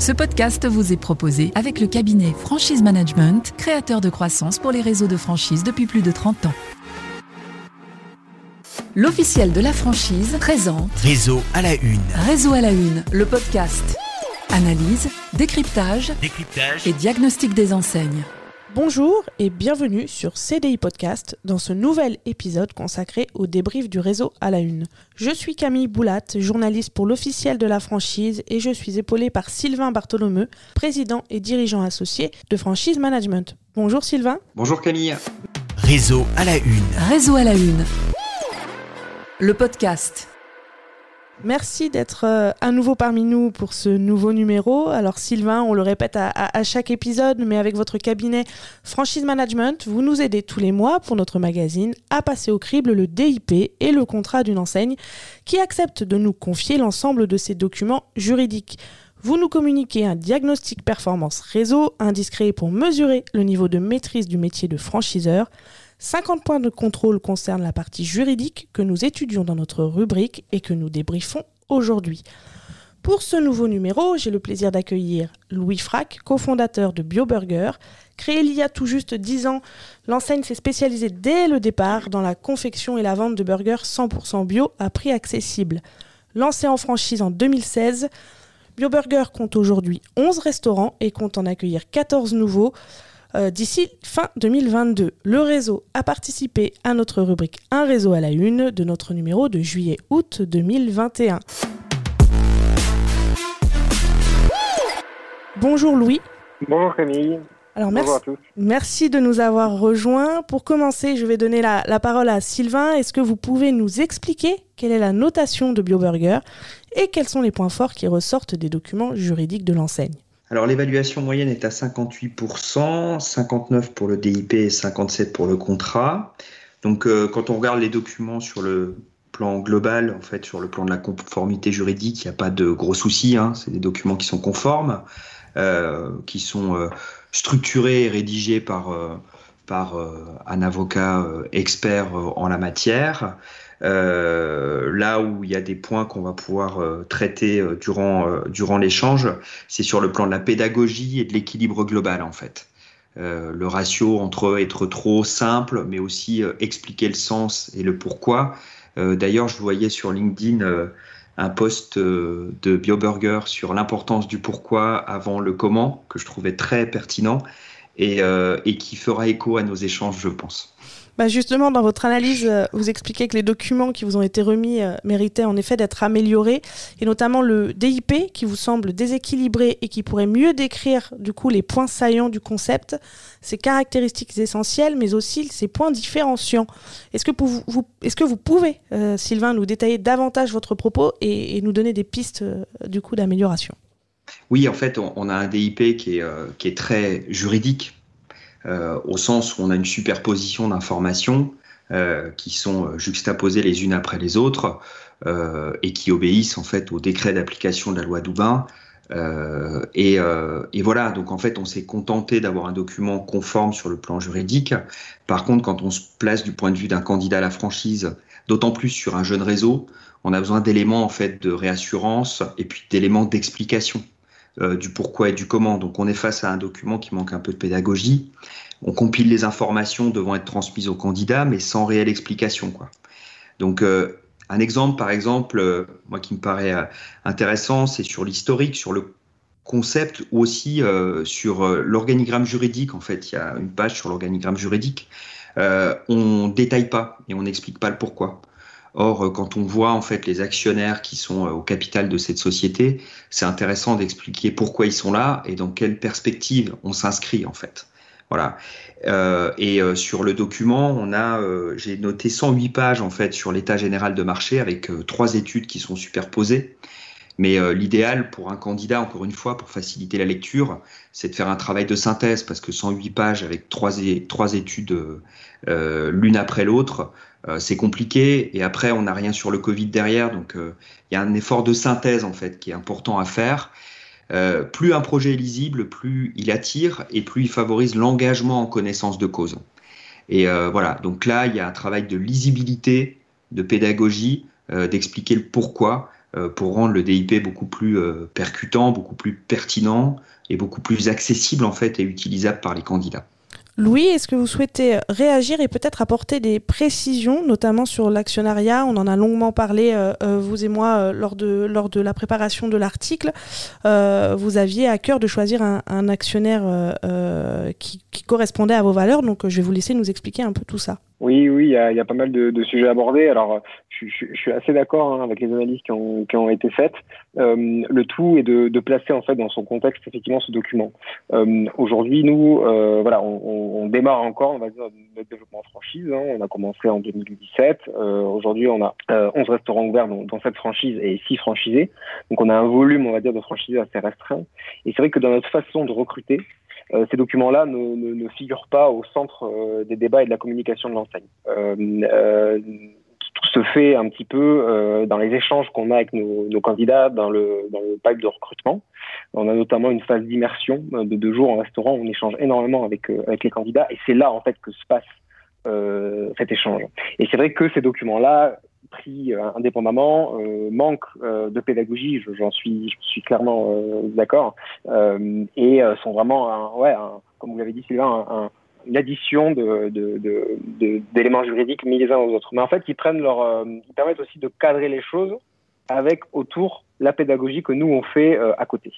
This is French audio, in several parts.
Ce podcast vous est proposé avec le cabinet Franchise Management, créateur de croissance pour les réseaux de franchise depuis plus de 30 ans. L'officiel de la franchise présente Réseau à la une. Réseau à la une, le podcast. Analyse, décryptage Décryptage. et diagnostic des enseignes. Bonjour et bienvenue sur CDI Podcast dans ce nouvel épisode consacré au débrief du réseau à la une. Je suis Camille Boulat, journaliste pour l'officiel de la franchise et je suis épaulée par Sylvain Bartholomeu, président et dirigeant associé de Franchise Management. Bonjour Sylvain. Bonjour Camille. Réseau à la une. Réseau à la une. Le podcast. Merci d'être euh, à nouveau parmi nous pour ce nouveau numéro. Alors Sylvain, on le répète à, chaque épisode, mais avec votre cabinet Franchise Management, vous nous aidez tous les mois pour notre magazine à passer au crible le DIP et le contrat d'une enseigne qui accepte de nous confier l'ensemble de ses documents juridiques. Vous nous communiquez un diagnostic performance réseau indiscret pour mesurer le niveau de maîtrise du métier de franchiseur. 50 points de contrôle concernent la partie juridique que nous étudions dans notre rubrique et que nous débriefons aujourd'hui. Pour ce nouveau numéro, j'ai le plaisir d'accueillir Louis Frac, cofondateur de BioBurger. Créé il y a tout juste 10 ans, l'enseigne s'est spécialisée dès le départ dans la confection et la vente de burgers 100% bio à prix accessible. Lancé en franchise en 2016, BioBurger compte aujourd'hui 11 restaurants et compte en accueillir 14 nouveaux euh, d'ici fin 2022. Le réseau a participé à notre rubrique Un réseau à la une de notre numéro de juillet-août 2021. Bonjour Louis. Bonjour Camille, Alors merci, bonjour à tous. merci de nous avoir rejoints. Pour commencer, je vais donner la, la parole à Sylvain. Est-ce que vous pouvez nous expliquer quelle est la notation de BioBurger et quels sont les points forts qui ressortent des documents juridiques de l'enseigne? Alors l'évaluation moyenne est à 58%, 59% pour le DIP et 57% pour le contrat. Donc euh, quand on regarde les documents sur le plan global, en fait sur le plan de la conformité juridique, il n'y a pas de gros soucis. hein. C'est des documents qui sont conformes, euh, qui sont euh, structurés et rédigés par, par euh, un avocat euh, expert euh, en la matière. Là où il y a des points qu'on va pouvoir traiter durant, durant l'échange, c'est sur le plan de la pédagogie et de l'équilibre global en fait. Le ratio entre être trop simple, mais aussi expliquer le sens et le pourquoi. D'ailleurs, je voyais sur LinkedIn un post de BioBurger sur l'importance du pourquoi avant le comment, que je trouvais très pertinent et, euh, et qui fera écho à nos échanges, je pense. Bah justement, dans votre analyse, euh, vous expliquez que les documents qui vous ont été remis euh, méritaient en effet d'être améliorés, et notamment le DIP qui vous semble déséquilibré et qui pourrait mieux décrire du coup les points saillants du concept, ses caractéristiques essentielles, mais aussi ses points différenciants. Est-ce que, vous, pouvez, Sylvain, nous détailler davantage votre propos et, nous donner des pistes du coup d'amélioration? Oui, en fait, on, a un DIP qui est, euh, qui est très juridique, euh, au sens où on a une superposition d'informations euh, qui sont juxtaposées les unes après les autres et qui obéissent en fait au décret d'application de la loi Doubin. Euh, et, et voilà, donc en fait, on s'est contenté d'avoir un document conforme sur le plan juridique. Par contre, quand on se place du point de vue d'un candidat à la franchise, d'autant plus sur un jeune réseau, on a besoin d'éléments en fait de réassurance et puis d'éléments d'explication euh, du pourquoi et du comment. Donc on est face à un document qui manque un peu de pédagogie. On compile les informations devant être transmises au candidat, mais sans réelle explication. Donc euh, un exemple, par exemple, euh, moi qui me paraît intéressant, c'est sur l'historique, sur le concept ou aussi sur l'organigramme juridique. En fait, il y a une page sur l'organigramme juridique. On détaille pas et on n'explique pas le pourquoi. Or, euh, quand on voit en fait les actionnaires qui sont euh, au capital de cette société, c'est intéressant d'expliquer pourquoi ils sont là et dans quelle perspective on s'inscrit en fait. Voilà. Euh, et sur le document, on a, j'ai noté 108 pages en fait sur l'état général de marché avec trois études qui sont superposées. Mais l'idéal pour un candidat, encore une fois, pour faciliter la lecture, c'est de faire un travail de synthèse parce que 108 pages avec trois, études l'une après l'autre, c'est compliqué. Et après, on n'a rien sur le Covid derrière, donc euh, il y a un effort de synthèse en fait qui est important à faire. Euh, plus un projet est lisible, plus il attire et plus il favorise l'engagement en connaissance de cause. Et euh, voilà, donc là, il y a un travail de lisibilité, de pédagogie, euh, d'expliquer le pourquoi pour rendre le DIP beaucoup plus percutant, beaucoup plus pertinent et beaucoup plus accessible en fait et utilisable par les candidats. Louis, est-ce que vous souhaitez réagir et peut-être apporter des précisions, notamment sur l'actionnariat? On en a longuement parlé, euh, euh, vous et moi, euh, lors, de, lors de la préparation de l'article. vous aviez à cœur de choisir un, actionnaire qui, correspondait à vos valeurs, donc je vais vous laisser nous expliquer un peu tout ça. Oui, oui, il y a, pas mal de, sujets abordés. Alors, je, suis assez d'accord hein, avec les analyses qui ont, qui ont été faites. Euh, le tout est de, de, placer en fait dans son contexte effectivement ce document. Euh, Aujourd'hui, nous, euh, voilà, on, on, démarre encore, on va dire, notre développement en franchise. Hein. On a commencé en 2017. Euh, Aujourd'hui, on a 11 euh, restaurants ouverts dans, dans, cette franchise et 6 franchisés. Donc, on a un volume, on va dire, de franchisés assez restreint. Et c'est vrai que dans notre façon de recruter, euh, ces documents-là ne, ne, ne, figurent pas au centre euh, des débats et de la communication de l'enseigne. Euh, tout se fait un petit peu dans les échanges qu'on a avec nos, nos, candidats dans le, dans le pipe de recrutement. On a notamment une phase d'immersion de deux jours en restaurant où on échange énormément avec, avec les candidats et c'est là en fait que se passe cet échange. Et c'est vrai que ces documents-là pris euh, indépendamment euh, manque euh, de pédagogie, j'en suis, suis clairement d'accord, et sont vraiment, un, ouais, comme vous l'avez dit Sylvain, un, une addition de, d'éléments juridiques mis les uns aux autres. Mais en fait, ils prennent leur, ils permettent aussi de cadrer les choses avec autour la pédagogie que nous on fait à côté.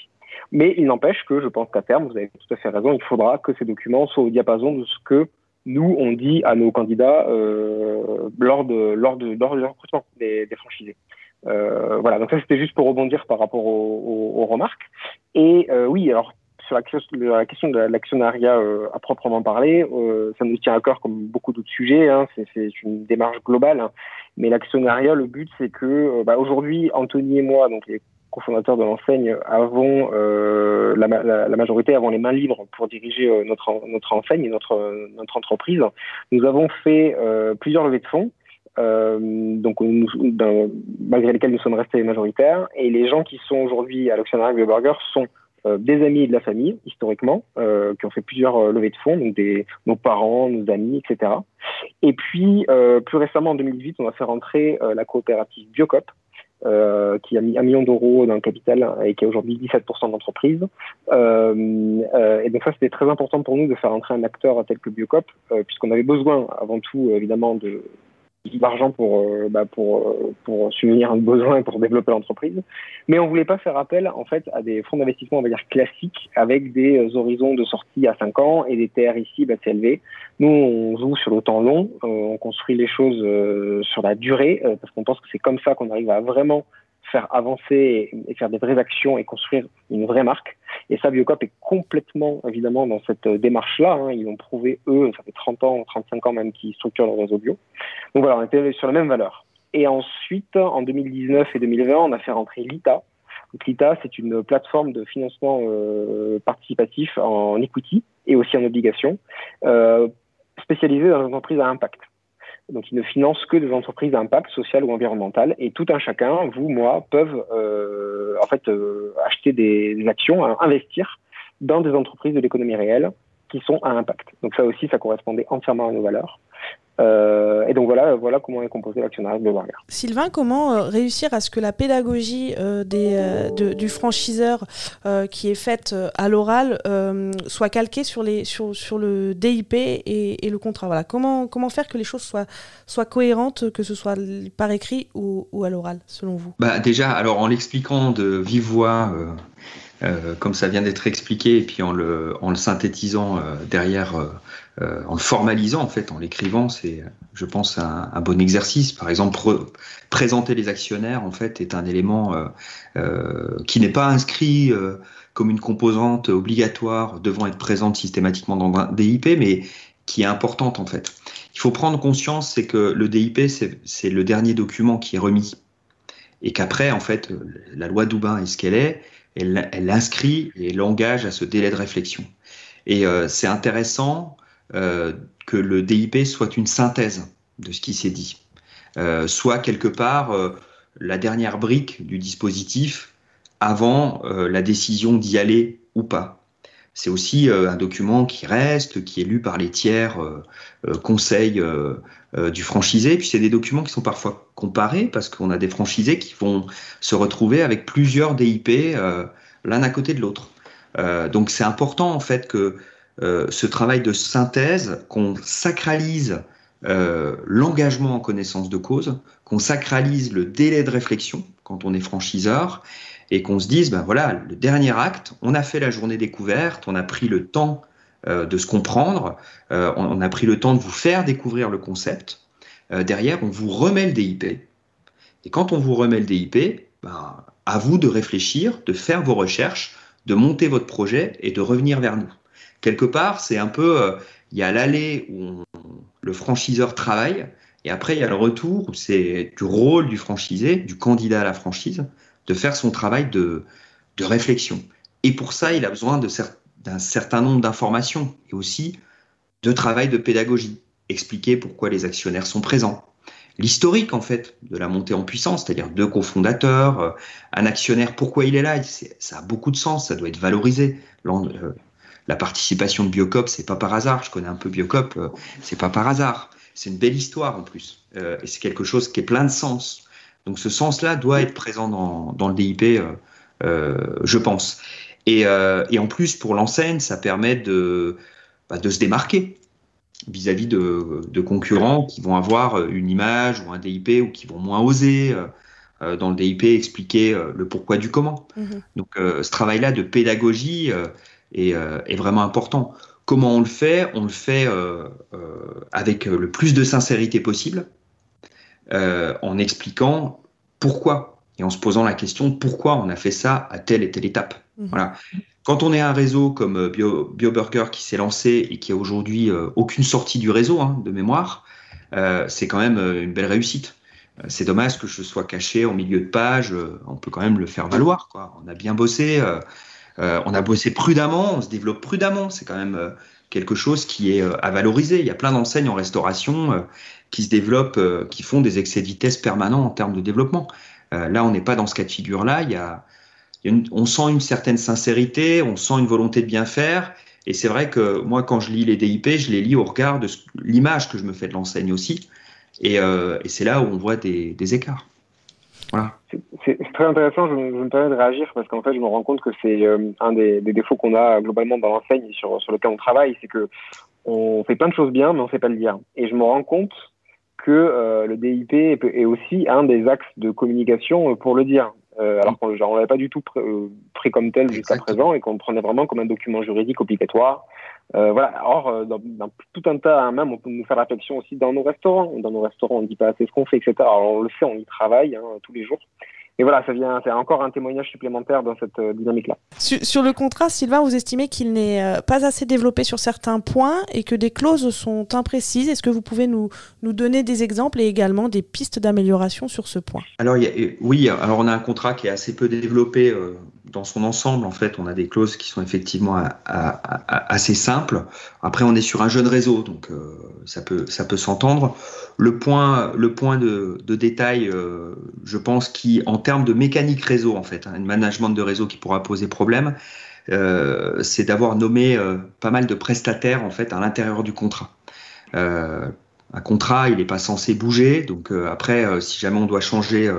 Mais il n'empêche que je pense qu'à terme, vous avez tout à fait raison, il faudra que ces documents soient au diapason de ce que nous, on dit à nos candidats euh, lors, de, lors, de, lors du recrutement des, des franchisés. Euh, voilà, donc ça c'était juste pour rebondir par rapport aux, aux, remarques. Et euh, oui, alors sur la, question de l'actionnariat euh, à proprement parler, euh, ça nous tient à cœur comme beaucoup d'autres sujets. Hein, c'est une démarche globale. Hein. Mais l'actionnariat, le but c'est que euh, bah, aujourd'hui, Anthony et moi, donc cofondateurs de l'enseigne, avons euh, la, majorité avons les mains libres pour diriger euh, notre notre enseigne, notre notre entreprise. Nous avons fait euh, plusieurs levées de fonds. Donc malgré lesquels nous sommes restés majoritaires et les gens qui sont aujourd'hui à l'actionnariat de Burger sont des amis de la famille historiquement qui ont fait plusieurs levées de fonds donc des nos parents nos amis etc et puis plus récemment en 2018 on a fait rentrer la coopérative Biocop euh, qui a mis un million d'euros dans le capital et qui a aujourd'hui 17% d'entreprise. Euh, euh, et donc ça, c'était très important pour nous de faire entrer un acteur tel que Biocop, euh, puisqu'on avait besoin avant tout, évidemment, de, d'argent pour, euh, bah, pour, euh, pour subvenir un besoin et pour développer l'entreprise. Mais on voulait pas faire appel en fait à des fonds d'investissement on va dire classiques avec des euh, horizons de sortie à 5 ans et des TRIC assez élevés. Nous on joue sur le temps long, on construit les choses sur la durée parce qu'on pense que c'est comme ça qu'on arrive à vraiment faire avancer et, faire des vraies actions et construire une vraie marque. Et ça, Biocop est complètement, évidemment, dans cette démarche-là. Hein. Ils ont prouvé, eux, ça fait 30 ans, 35 ans même, qu'ils structurent le réseau bio. Donc voilà, on était sur la même valeur. Et ensuite, en 2019 et 2020, on a fait rentrer l'ITA. L'ITA, c'est une plateforme de financement euh, participatif en equity et aussi en obligation, euh, spécialisée dans les entreprises à impact. Donc, ils ne financent que des entreprises d'impact social ou environnemental. Et tout un chacun, vous, moi, peuvent euh, en fait euh, acheter des, actions, hein, investir dans des entreprises de l'économie réelle qui sont à impact. Donc ça aussi, ça correspondait entièrement à nos valeurs. Euh, et donc voilà, voilà comment est composé l'actionnariat de Warner. Sylvain, comment euh, réussir à ce que la pédagogie euh, des, euh, de, du franchiseur euh, qui est faite euh, à l'oral soit calquée sur, les, sur, sur le DIP et, et, le contrat? Voilà. comment, comment faire que les choses soient, soient cohérentes, que ce soit par écrit ou, ou à l'oral, selon vous? Bah Déjà, alors en l'expliquant de vive voix euh, comme ça vient d'être expliqué, et puis en le, en le synthétisant euh, derrière, euh, en le formalisant en fait, en l'écrivant, c'est, je pense, un, bon exercice. Par exemple, présenter les actionnaires en fait est un élément qui n'est pas inscrit comme une composante obligatoire devant être présente systématiquement dans un DIP, mais qui est importante en fait. Il faut prendre conscience, c'est que le DIP, c'est le dernier document qui est remis. Et qu'après, en fait, la loi Doubin est ce qu'elle est, elle, elle inscrit et l'engage à ce délai de réflexion. Et euh, c'est intéressant euh, que le DIP soit une synthèse de ce qui s'est dit, euh, soit quelque part euh, la dernière brique du dispositif avant euh, la décision d'y aller ou pas. c'est aussi un document qui reste, qui est lu par les tiers conseils du franchisé. Puis c'est des documents qui sont parfois comparés parce qu'on a des franchisés qui vont se retrouver avec plusieurs DIP l'un à côté de l'autre. donc c'est important en fait que ce travail de synthèse, qu'on sacralise euh, l'engagement en connaissance de cause, qu'on sacralise le délai de réflexion quand on est franchiseur et qu'on se dise, ben voilà, le dernier acte, on a fait la journée découverte, on a pris le temps euh, de se comprendre, euh, on, a pris le temps de vous faire découvrir le concept. derrière, on vous remet le DIP. Et quand on vous remet le DIP, ben, à vous de réfléchir, de faire vos recherches, de monter votre projet et de revenir vers nous. Quelque part, c'est un peu, il y a l'allée où le franchiseur travaille, et après il y a le retour où c'est du rôle du franchisé, du candidat à la franchise, de faire son travail de, de réflexion. Et pour ça, il a besoin d'un certain nombre d'informations et aussi de travail de pédagogie, expliquer pourquoi les actionnaires sont présents. L'historique, en fait, de la montée en puissance, c'est-à-dire deux cofondateurs, euh, un actionnaire, pourquoi il est là, ça a beaucoup de sens, ça doit être valorisé. La participation de Biocop, c'est pas par hasard. Je connais un peu Biocop, euh, c'est pas par hasard. C'est une belle histoire en plus. Euh, et c'est quelque chose qui est plein de sens. Donc ce sens-là doit être présent dans, le DIP, euh, je pense. Et, en plus, pour l'enseigne, ça permet de, bah, de se démarquer vis-à-vis de, concurrents qui vont avoir une image ou un DIP ou qui vont moins oser dans le DIP expliquer le pourquoi du comment. Mm-hmm. Donc ce travail-là de pédagogie, euh, est, vraiment important. Comment on le fait? On le fait euh, euh, avec le plus de sincérité possible, en expliquant pourquoi et en se posant la question pourquoi on a fait ça à telle et telle étape. Mhm. Voilà. Quand on est un réseau comme BioBurger qui s'est lancé et qui a aujourd'hui aucune sortie du réseau hein, de mémoire, c'est quand même une belle réussite. C'est dommage que je sois caché en milieu de page. on peut quand même le faire valoir. Quoi. On a bien bossé. Euh, on a bossé prudemment, on se développe prudemment. C'est quand même euh, quelque chose qui est euh, à valoriser. Il y a plein d'enseignes en restauration qui se développent, qui font des excès de vitesse permanents en termes de développement. là, on n'est pas dans ce cas de figure-là. Il y a, on sent une certaine sincérité, on sent une volonté de bien faire. Et c'est vrai que moi, quand je lis les DIP, je les lis au regard de l'image que je me fais de l'enseigne aussi. Et, c'est là où on voit des écarts. C'est très intéressant, je, me permets de réagir parce qu'en fait, je me rends compte que c'est euh, un des, défauts qu'on a globalement dans l'enseigne sur, sur lequel on travaille, c'est que on fait plein de choses bien, mais on ne sait pas le dire. Et je me rends compte que euh, le DIP est aussi un des axes de communication pour le dire. Euh, alors qu'on ne l'avait pas du tout pris comme tel jusqu'à présent et qu'on le prenait vraiment comme un document juridique obligatoire euh, voilà. Or, euh, dans, tout un tas, hein, même, on peut nous faire réflexion aussi dans nos restaurants. Dans nos restaurants, on ne dit pas assez ce qu'on fait, etc. Alors, on le sait, on y travaille hein, tous les jours. Et voilà, ça vient, c'est encore un témoignage supplémentaire dans cette euh, dynamique-là. Sur, le contrat, Sylvain, vous estimez qu'il n'est pas assez développé sur certains points et que des clauses sont imprécises. Est-ce que vous pouvez nous, nous donner des exemples et également des pistes d'amélioration sur ce point? Alors, oui, alors on a un contrat qui est assez peu développé dans son ensemble, en fait, on a des clauses qui sont effectivement assez simples. Après, on est sur un jeune réseau, donc euh, ça peut, ça peut s'entendre. Le point, le point de, détail, euh, je pense, qui, en termes de mécanique réseau, en fait, un hein, management de réseau qui pourra poser problème, euh, c'est d'avoir nommé pas mal de prestataires, en fait, à l'intérieur du contrat. un contrat, il n'est pas censé bouger, donc après, si jamais on doit changer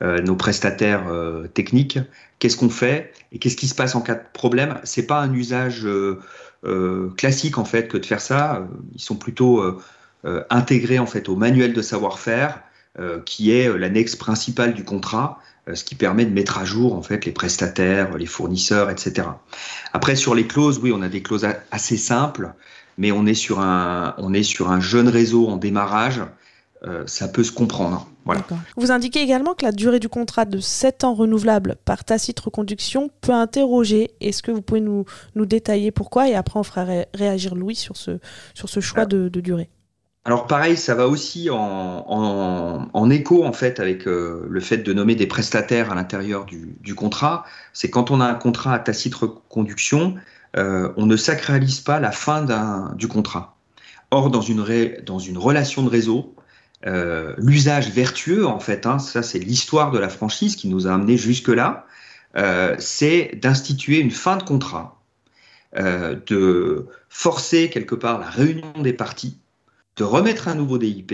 nos prestataires techniques, qu'est-ce qu'on fait et qu'est-ce qui se passe en cas de problème? C'est pas un usage euh, euh, classique en fait que de faire ça. Ils sont plutôt euh, intégrés en fait au manuel de savoir-faire qui est l'annexe principale du contrat, ce qui permet de mettre à jour en fait les prestataires, les fournisseurs, etc. Après sur les clauses, oui, on a des clauses assez simples, mais on est sur un on est sur un jeune réseau en démarrage euh, ça peut se comprendre. Voilà. Vous indiquez également que la durée du contrat de 7 ans renouvelable par tacite reconduction peut interroger. Est-ce que vous pouvez nous, nous détailler pourquoi? Et après, on fera réagir Louis sur ce, sur ce choix de, durée. Alors pareil, ça va aussi en, en, écho en fait avec euh, le fait de nommer des prestataires à l'intérieur du, du, contrat. C'est quand on a un contrat à tacite reconduction, euh, on ne sacralise pas la fin du contrat. Or, dans une, dans une relation de réseau, euh, l'usage vertueux, en fait, hein, ça c'est l'histoire de la franchise qui nous a amené jusque-là, euh, c'est d'instituer une fin de contrat de forcer quelque part la réunion des parties, de remettre un nouveau DIP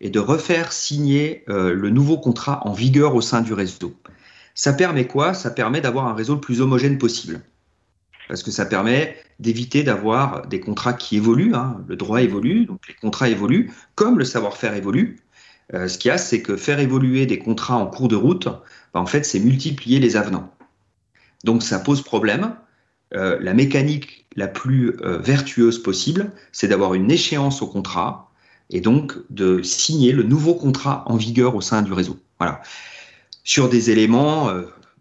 et de refaire signer le nouveau contrat en vigueur au sein du réseau. Ça permet quoi? Ça permet d'avoir un réseau le plus homogène possible parce que ça permet d'éviter d'avoir des contrats qui évoluent. Hein. Le droit évolue, donc les contrats évoluent, comme le savoir-faire évolue. Euh, ce qu'il y a, c'est que faire évoluer des contrats en cours de route, bah, en fait, c'est multiplier les avenants. Donc ça pose problème. Euh, la mécanique la plus euh, vertueuse possible, c'est d'avoir une échéance au contrat et donc de signer le nouveau contrat en vigueur au sein du réseau. Voilà. Sur des éléments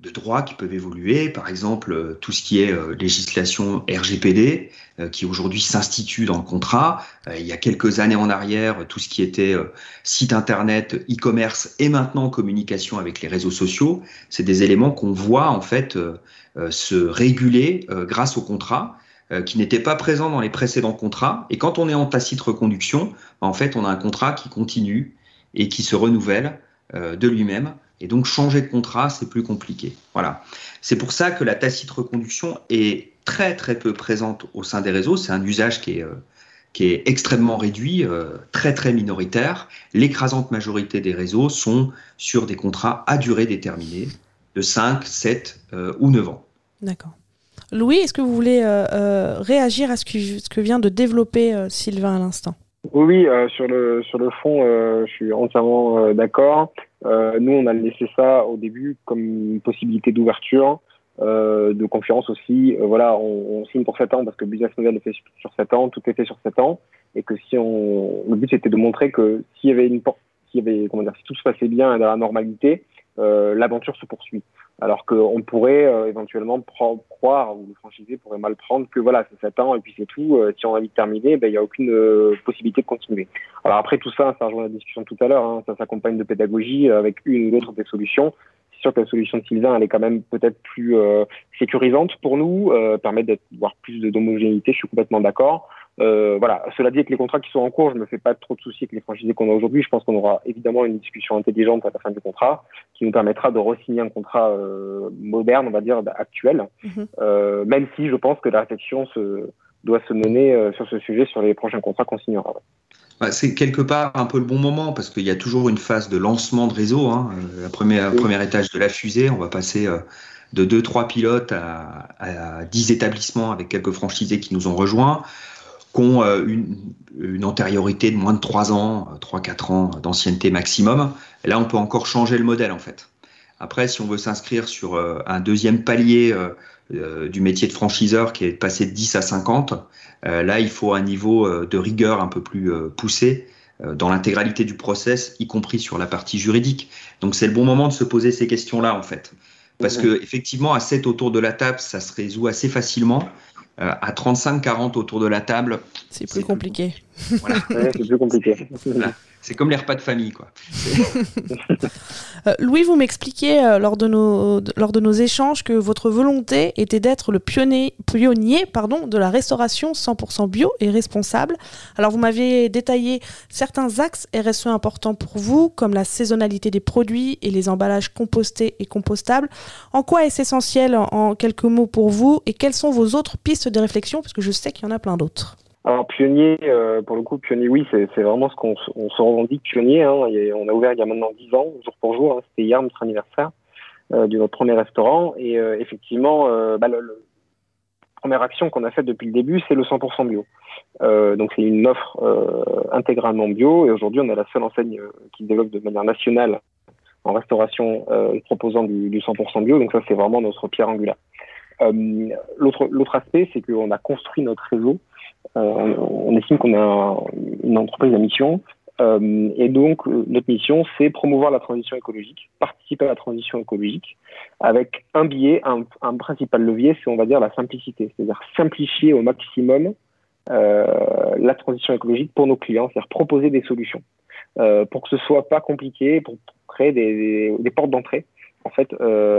de droit qui peuvent évoluer, par exemple euh, tout ce qui est euh, législation RGPD, euh, qui aujourd'hui s'institue dans le contrat. il y a quelques années en arrière, tout ce qui était site internet, e-commerce et maintenant communication avec les réseaux sociaux, c'est des éléments qu'on voit en fait se réguler grâce au contrat qui n'étaient pas présents dans les précédents contrats. Et quand on est en tacite reconduction, en fait, on a un contrat qui continue et qui se renouvelle de lui-même et donc changer de contrat, c'est plus compliqué. Voilà. C'est pour ça que la tacite reconduction est très très peu présente au sein des réseaux. C'est un usage qui est, euh, qui est extrêmement réduit, euh, très très minoritaire. L'écrasante majorité des réseaux sont sur des contrats à durée déterminée de 5, 7 euh, ou 9 ans. D'accord. Louis, est-ce que vous voulez réagir à ce que, vient de développer Sylvain à l'instant? Oui, sur, le, fond, je suis entièrement d'accord. Euh, nous, on a laissé ça au début comme une possibilité d'ouverture, euh, de confiance aussi. Euh, voilà, on, signe pour 7 ans parce que business model est fait sur 7 ans, tout est fait sur 7 ans, et que si on, le but c'était de montrer que s'il y avait une s'il y avait, comment dire, si tout se passait bien dans la normalité, euh, l'aventure se poursuit. Alors qu'on pourrait euh, éventuellement croire, ou le franchisé pourrait mal prendre que voilà, c'est 7 ans et puis c'est tout. Euh, si on a envie de terminer, ben, il n'y a aucune possibilité de continuer. Alors après tout ça, ça rejoint la discussion tout à l'heure, hein, ça s'accompagne de pédagogie avec une ou l'autre des solutions. Sûr que la solution de Sylvain, elle est quand même peut-être plus sécurisante pour nous, permet d'avoir plus d'homogénéité, je suis complètement d'accord. Euh, voilà. Cela dit, avec les contrats qui sont en cours, je me fais pas trop de soucis avec les franchisés qu'on a aujourd'hui. Je pense qu'on aura évidemment une discussion intelligente à la fin du contrat qui nous permettra de re-signer un contrat euh, moderne, on va dire, actuel. Mhm. euh, même si je pense que la réflexion se, doit se mener euh, sur ce sujet sur les prochains contrats qu'on signera. C'est quelque part un peu le bon moment parce qu'il y a toujours une phase de lancement de réseau. Hein. La première, premier étage de la fusée, on va passer de 2-3 pilotes à, à 10 établissements avec quelques franchisés qui nous ont rejoints qui ont euh, une, antériorité de moins de 3 ans, 3-4 euh, ans d'ancienneté maximum. Et là, on peut encore changer le modèle en fait. Après, si on veut s'inscrire sur euh, un deuxième palier du métier de franchiseur qui est passé de 10 à 50, là, il faut un niveau de rigueur un peu plus poussé dans l'intégralité du process, y compris sur la partie juridique. Donc, c'est le bon moment de se poser ces questions-là en fait. Parce que effectivement, à 7 autour de la table, ça se résout assez facilement. Euh, à 35-40 autour de la table. C'est plus compliqué. Voilà. c'est plus compliqué. C'est comme les repas de famille, quoi. Euh, Louis, vous m'expliquiez euh, lors, de nos, échanges que votre volonté était d'être le pionnier, de la restauration 100% bio et responsable. Alors, vous m'aviez détaillé certains axes RSE importants pour vous, comme la saisonnalité des produits et les emballages compostés et compostables. En quoi est-ce essentiel, en quelques mots, pour vous Et quelles sont vos autres pistes de réflexion? Parce que je sais qu'il y en a plein d'autres. Alors pionnier, euh, pour le coup, pionnier, oui, c'est vraiment ce qu'on on se revendique pionnier. Hein, on a ouvert il y a maintenant 10 ans, jour pour jour. Hein, C'était hier notre anniversaire euh, de notre premier restaurant. Et euh, effectivement, euh, bah, le, le, première action qu'on a faite depuis le début, c'est le 100% bio. Euh, donc c'est une offre intégralement bio. Et aujourd'hui, on est la seule enseigne qui développe de manière nationale en restauration proposant du, du 100% bio. Donc ça, c'est vraiment notre pierre angulaire. L'autre aspect, c'est qu'on a construit notre réseau euh, on estime qu'on est une entreprise à mission. Euh, et donc, euh, notre mission, c'est promouvoir la transition écologique, participer à la transition écologique, avec un biais, un, principal levier, c'est on va dire la simplicité, c'est-à-dire simplifier au maximum la transition écologique pour nos clients, c'est-à-dire proposer des solutions pour que ce soit pas compliqué, pour créer des, portes d'entrée en fait,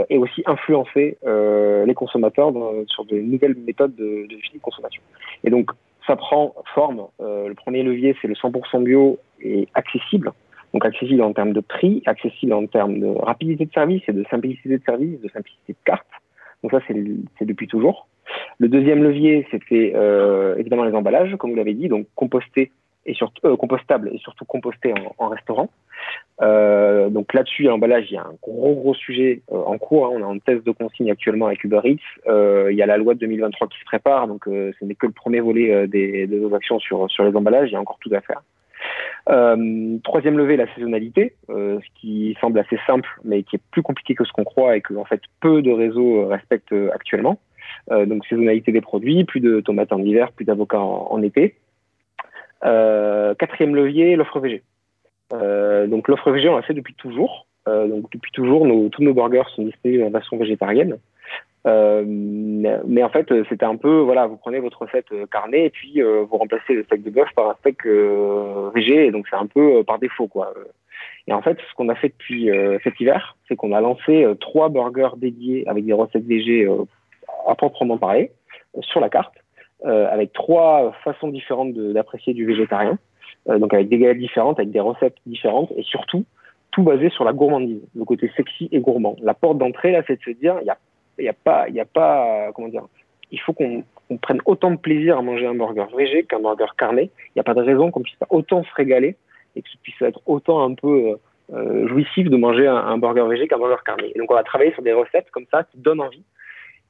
et aussi influencer les consommateurs sur de nouvelles méthodes de, de, de consommation. Et donc, ça prend forme. Euh, le premier levier, c'est le 100% bio et accessible. Donc accessible en termes de prix, accessible en termes de rapidité de service et de simplicité de service, de simplicité de carte. Donc ça, c'est depuis toujours. Le deuxième levier, c'était euh, évidemment les emballages, comme vous l'avez dit, donc compostés et surtout euh, compostable et surtout composté en, restaurant. Euh, donc là-dessus, l'emballage, il y a un gros gros sujet euh, en cours. Hein. On est en test de consigne actuellement avec Uber Eats. Euh, il y a la loi de 2023 qui se prépare, donc ce n'est que le premier volet des, de nos actions sur sur les emballages. Il y a encore tout à faire. troisième levé, la saisonnalité, ce qui semble assez simple, mais qui est plus compliqué que ce qu'on croit et que en fait peu de réseaux respectent actuellement. donc saisonnalité des produits, plus de tomates en hiver, plus d'avocats en été. Euh, quatrième levier, l'offre VG. Euh, donc l'offre VG, on l'a fait depuis toujours. Euh, donc depuis toujours, nos, tous nos burgers sont disponibles en version végétarienne. Euh, mais en fait, c'était un peu, voilà, vous prenez votre recette carnet et puis euh, vous remplacez le steak de bœuf par un steak euh, VG, et donc c'est un peu par défaut, quoi. Et en fait, ce qu'on a fait depuis cet hiver, c'est qu'on a lancé trois burgers dédiés avec des recettes VG à proprement parler sur la carte. Euh, avec trois façons différentes d'apprécier du végétarien, euh, donc avec des galettes différentes, avec des recettes différentes, et surtout tout basé sur la gourmandise, le côté sexy et gourmand. La porte d'entrée là, c'est de se dire, il y a, y a pas, il y a pas, comment dire, il faut qu'on prenne autant de plaisir à manger un burger végé qu'un burger carné. Il n'y a pas de raison qu'on puisse pas autant se régaler et que ce puisse être autant un peu euh, jouissif de manger un, un burger végé qu'un burger carné. Et donc on va travailler sur des recettes comme ça qui donnent envie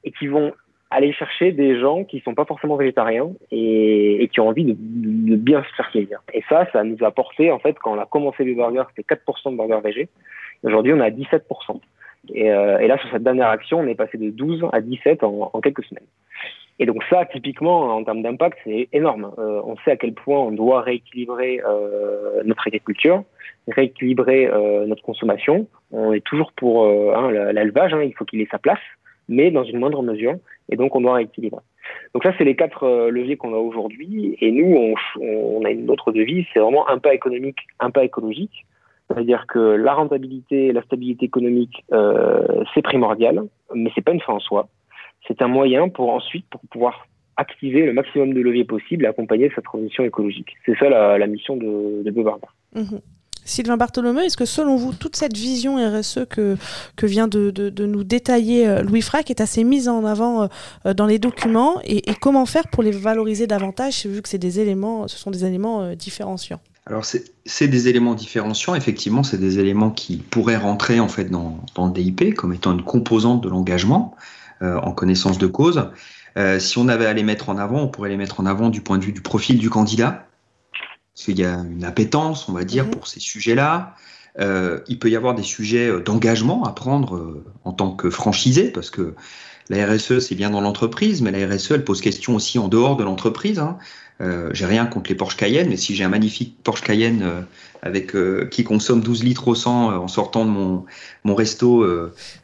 et qui vont aller chercher des gens qui sont pas forcément végétariens et, qui ont envie de, bien se faire plaisir. Et ça, ça nous a porté, en fait, quand on a commencé les burgers, c'était 4% de burgers végés. Aujourd'hui, on à 17%. Et, euh, et, là, sur cette dernière action, on est passé de 12 à 17 en, quelques semaines. Et donc ça, typiquement, en termes d'impact, c'est énorme. Euh, on sait à quel point on doit rééquilibrer euh, notre agriculture, rééquilibrer notre consommation. On est toujours pour hein, l'élevage, hein, il faut qu'il ait sa place mais dans une moindre mesure, et donc on doit rééquilibrer. Donc ça, c'est les quatre euh, leviers qu'on a aujourd'hui, et nous, on, a une autre devise, c'est vraiment un pas économique, un pas écologique, c'est-à-dire que la rentabilité, la stabilité économique, euh, c'est primordial, mais c'est pas une fin en soi. C'est un moyen pour ensuite pour pouvoir activer le maximum de leviers possibles et accompagner sa transition écologique. C'est ça la, mission de, de. Sylvain Bartholomeu, est-ce que selon vous, toute cette vision RSE que, vient de, nous détailler euh, Louis Frac est assez mise en avant euh, dans les documents et, comment faire pour les valoriser davantage vu que c'est des éléments, ce sont des éléments euh, différenciants? Alors c'est des éléments différenciants, effectivement, c'est des éléments qui pourraient rentrer en fait dans, le DIP comme étant une composante de l'engagement en connaissance de cause. Si on avait à les mettre en avant, on pourrait les mettre en avant du point de vue du profil du candidat, parce qu'il y a une appétence, on va dire, mmh. pour ces sujets-là. Euh, il peut y avoir des sujets euh, d'engagement à prendre euh, en tant que franchisé, parce que la RSE, c'est bien dans l'entreprise, mais la RSE, elle pose question aussi en dehors de l'entreprise. Hein. Euh, j'ai rien contre les Porsche Cayenne, mais si j'ai un magnifique Porsche Cayenne euh, avec euh, qui consomme 12 litres au 100 en sortant de mon, mon resto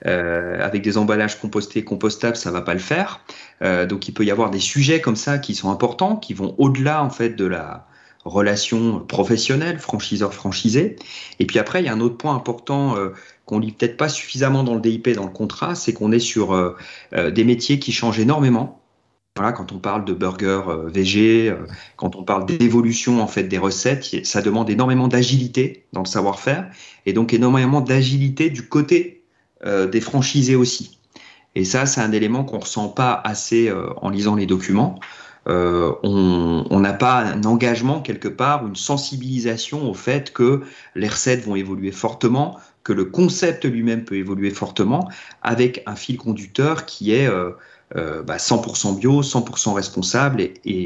avec des emballages compostés, compostables, ça va pas le faire. donc il peut y avoir des sujets comme ça qui sont importants, qui vont au-delà en fait de la relation professionnelle, franchiseur-franchisé. Et puis après, il y a un autre point important euh, qu'on lit peut-être pas suffisamment dans le DIP, dans le contrat, c'est qu'on est sur euh, euh, des métiers qui changent énormément. Voilà, quand on parle de burger euh, VG, quand on parle d'évolution en fait des recettes, ça demande énormément d'agilité dans le savoir-faire et donc énormément d'agilité du côté des franchisés aussi. Et ça, c'est un élément qu'on ressent pas assez en lisant les documents euh, on n'a pas un engagement quelque part, une sensibilisation au fait que les recettes vont évoluer fortement, que le concept lui-même peut évoluer fortement, avec un fil conducteur qui est euh, euh, bah 100% bio, 100% responsable et,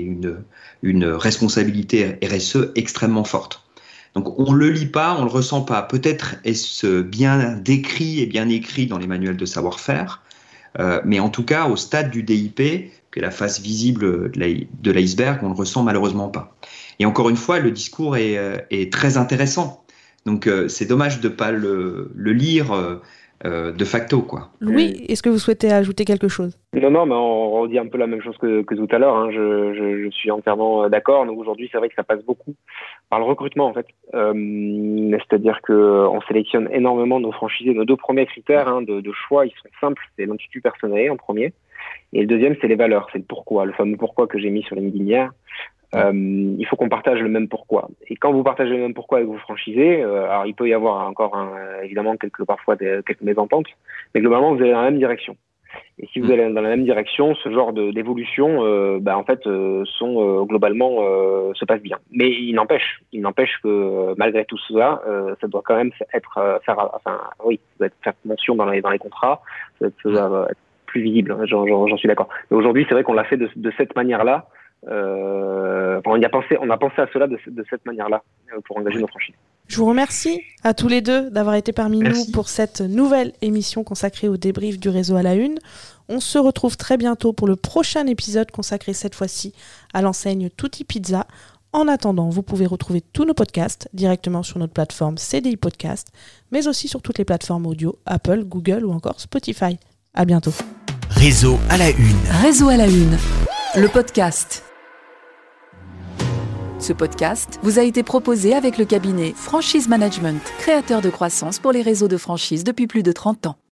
une, responsabilité RSE extrêmement forte. Donc on le lit pas, on le ressent pas. Peut-être est-ce bien décrit et bien écrit dans les manuels de savoir-faire, mais en tout cas au stade du DIP, que la face visible de l'iceberg, on ne le ressent malheureusement pas. Et encore une fois, le discours est, euh, est très intéressant. Donc euh, c'est dommage de ne pas le, le lire euh, de facto. Quoi. Louis, est-ce que vous souhaitez ajouter quelque chose? Non, non, mais on redit un peu la même chose que, que tout à l'heure. Hein. Je, je, je, suis entièrement d'accord. Donc aujourd'hui, c'est vrai que ça passe beaucoup par le recrutement en fait. Euh, C'est-à-dire qu'on sélectionne énormément nos franchisés. Nos deux premiers critères hein, de, de, choix, ils sont simples. C'est l'intitulé personnel en premier. Et le deuxième, c'est les valeurs, c'est le pourquoi, le fameux pourquoi que j'ai mis sur LinkedIn hier. Euh, il faut qu'on partage le même pourquoi. Et quand vous partagez le même pourquoi avec vos franchisés, euh, alors il peut y avoir encore un, évidemment quelques parfois des, quelques mésententes, mais globalement vous allez dans la même direction. Et si vous mm. allez dans la même direction, ce genre d'évolution, euh, bah, en fait, euh, sont euh, globalement se passe bien. Mais il n'empêche, il n'empêche que malgré tout cela, ça doit quand même être faire, enfin, oui, ça doit être faire mention dans les dans les contrats, ça doit être, plus visible. J'en suis d'accord. Mais aujourd'hui, c'est vrai qu'on l'a fait de, de cette manière-là. on y a pensé, on a pensé à cela de, de cette manière-là pour engager nos franchises. Je vous remercie à tous les deux d'avoir été parmi nous pour cette nouvelle émission consacrée au débrief du réseau à la une. On se retrouve très bientôt pour le prochain épisode consacré cette fois-ci à l'enseigne Tutti Pizza. En attendant, vous pouvez retrouver tous nos podcasts directement sur notre plateforme CDI Podcast, mais aussi sur toutes les plateformes audio Apple, Google ou encore Spotify. À bientôt. Réseau à la une. Réseau à la une. Le podcast. Ce podcast vous a été proposé avec le cabinet Franchise Management, créateur de croissance pour les réseaux de franchise depuis plus de 30 ans.